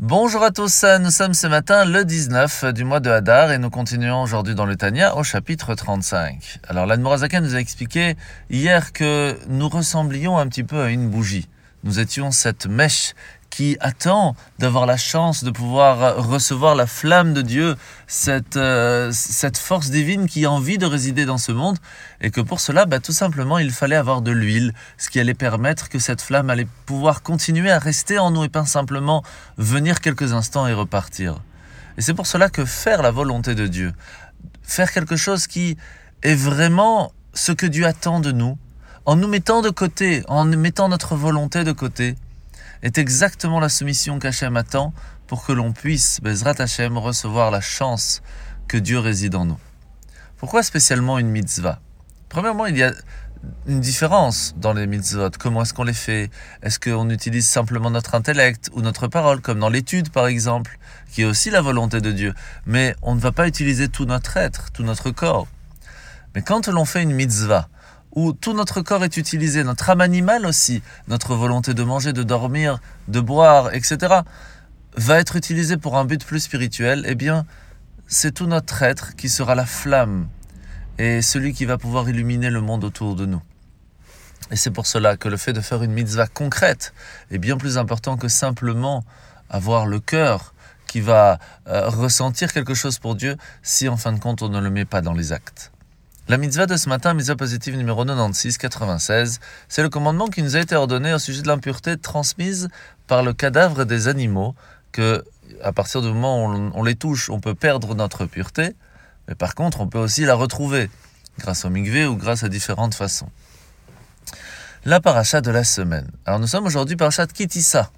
Bonjour à tous, nous sommes ce matin le 19 du mois de Hadar et nous continuons aujourd'hui dans le Tania au chapitre 35. Alors l'Admorazaka nous a expliqué hier que nous ressemblions un petit peu à une bougie. Nous étions cette mèche qui attend d'avoir la chance de pouvoir recevoir la flamme de Dieu, cette, euh, cette force divine qui a envie de résider dans ce monde, et que pour cela, bah, tout simplement, il fallait avoir de l'huile, ce qui allait permettre que cette flamme allait pouvoir continuer à rester en nous et pas simplement venir quelques instants et repartir. Et c'est pour cela que faire la volonté de Dieu, faire quelque chose qui est vraiment ce que Dieu attend de nous, en nous mettant de côté, en mettant notre volonté de côté, est exactement la soumission qu'Hachem attend pour que l'on puisse, Bezrat Hachem, recevoir la chance que Dieu réside en nous. Pourquoi spécialement une mitzvah? Premièrement, il y a une différence dans les mitzvot. Comment est-ce qu'on les fait? Est-ce qu'on utilise simplement notre intellect ou notre parole, comme dans l'étude par exemple, qui est aussi la volonté de Dieu? Mais on ne va pas utiliser tout notre être, tout notre corps. Mais quand l'on fait une mitzvah, où tout notre corps est utilisé, notre âme animale aussi, notre volonté de manger, de dormir, de boire, etc., va être utilisé pour un but plus spirituel, eh bien, c'est tout notre être qui sera la flamme et celui qui va pouvoir illuminer le monde autour de nous. Et c'est pour cela que le fait de faire une mitzvah concrète est bien plus important que simplement avoir le cœur qui va euh, ressentir quelque chose pour Dieu si en fin de compte on ne le met pas dans les actes. La mitzvah de ce matin, mitzvah positive numéro 96, 96, c'est le commandement qui nous a été ordonné au sujet de l'impureté transmise par le cadavre des animaux, que à partir du moment où on, les touche, on peut perdre notre pureté, mais par contre, on peut aussi la retrouver, grâce au mikvé ou grâce à différentes façons. La paracha de la semaine. Alors nous sommes aujourd'hui parachat Kitissa,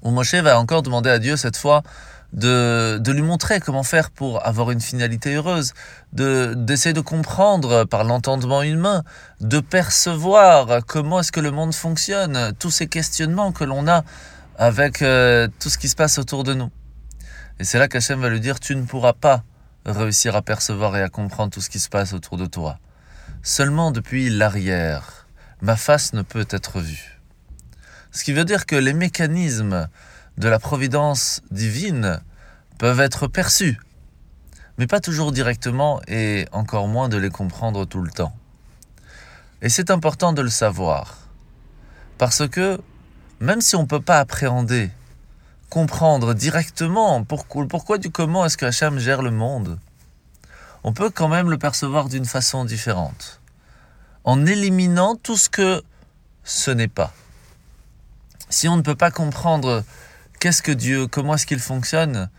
où Moshe va encore demander à Dieu cette fois de, de lui montrer comment faire pour avoir une finalité heureuse, de, d'essayer de comprendre par l'entendement humain, de percevoir comment est-ce que le monde fonctionne, tous ces questionnements que l'on a avec euh, tout ce qui se passe autour de nous. Et c'est là qu'Hachem va lui dire, tu ne pourras pas réussir à percevoir et à comprendre tout ce qui se passe autour de toi. Seulement depuis l'arrière, ma face ne peut être vue. Ce qui veut dire que les mécanismes de la providence divine peuvent être perçus, mais pas toujours directement et encore moins de les comprendre tout le temps. Et c'est important de le savoir, parce que même si on ne peut pas appréhender, comprendre directement pourquoi, pourquoi du comment est-ce que Hacham gère le monde, on peut quand même le percevoir d'une façon différente, en éliminant tout ce que ce n'est pas. Si on ne peut pas comprendre qu'est-ce que Dieu, comment est-ce qu'il fonctionne,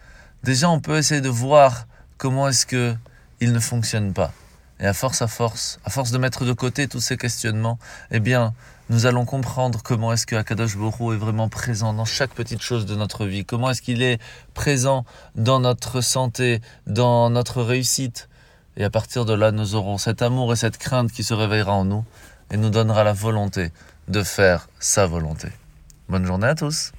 déjà on peut essayer de voir comment est-ce que il ne fonctionne pas. Et à force, à force, à force de mettre de côté tous ces questionnements, eh bien, nous allons comprendre comment est-ce que Akadosh Borou est vraiment présent dans chaque petite chose de notre vie, comment est-ce qu'il est présent dans notre santé, dans notre réussite. Et à partir de là, nous aurons cet amour et cette crainte qui se réveillera en nous et nous donnera la volonté de faire sa volonté. Bonne journée à tous